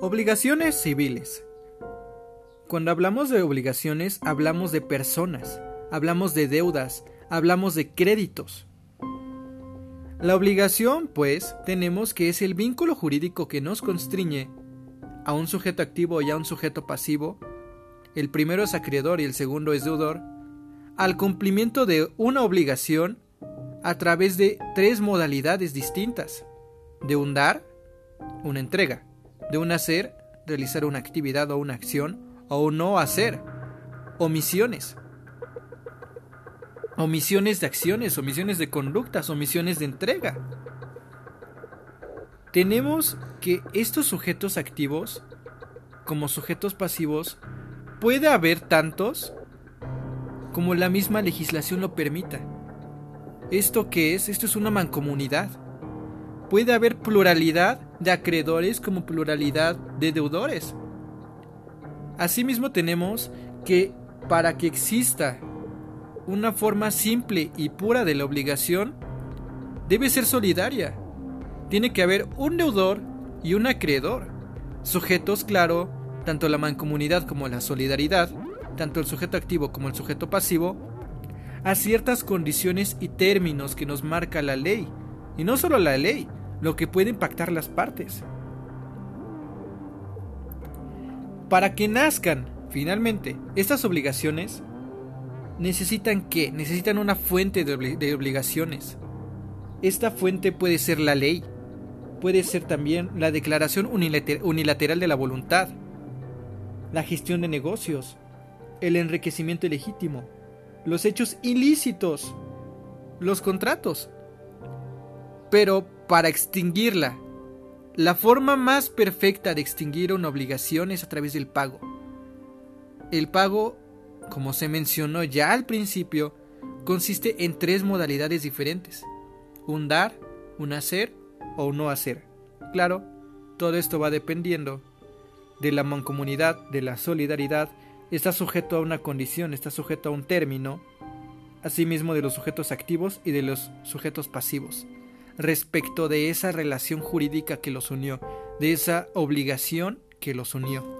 Obligaciones civiles. Cuando hablamos de obligaciones, hablamos de personas, hablamos de deudas, hablamos de créditos. La obligación, pues, tenemos que es el vínculo jurídico que nos constriñe a un sujeto activo y a un sujeto pasivo. El primero es acreedor y el segundo es deudor, al cumplimiento de una obligación a través de tres modalidades distintas. De un dar, una entrega. De un hacer, realizar una actividad o una acción, o no hacer. Omisiones. Omisiones de acciones, omisiones de conductas, omisiones de entrega. Tenemos que estos sujetos activos, como sujetos pasivos, puede haber tantos como la misma legislación lo permita. ¿Esto qué es? Esto es una mancomunidad. Puede haber pluralidad de acreedores como pluralidad de deudores. Asimismo tenemos que para que exista una forma simple y pura de la obligación, debe ser solidaria. Tiene que haber un deudor y un acreedor. Sujetos, claro, tanto la mancomunidad como la solidaridad, tanto el sujeto activo como el sujeto pasivo, a ciertas condiciones y términos que nos marca la ley. Y no solo la ley, lo que puede impactar las partes. Para que nazcan, finalmente, estas obligaciones, necesitan qué? Necesitan una fuente de, obligaciones. Esta fuente puede ser la ley, puede ser también la declaración unilateral de la voluntad, la gestión de negocios, el enriquecimiento ilegítimo, los hechos ilícitos, los contratos. Pero para extinguirla, la forma más perfecta de extinguir una obligación es a través del pago. El pago, como se mencionó ya al principio, consiste en tres modalidades diferentes. Un dar, un hacer o un no hacer. Claro, todo esto va dependiendo de la mancomunidad, de la solidaridad está sujeto a una condición, está sujeto a un término, asimismo de los sujetos activos y de los sujetos pasivos, respecto de esa relación jurídica que los unió, de esa obligación que los unió.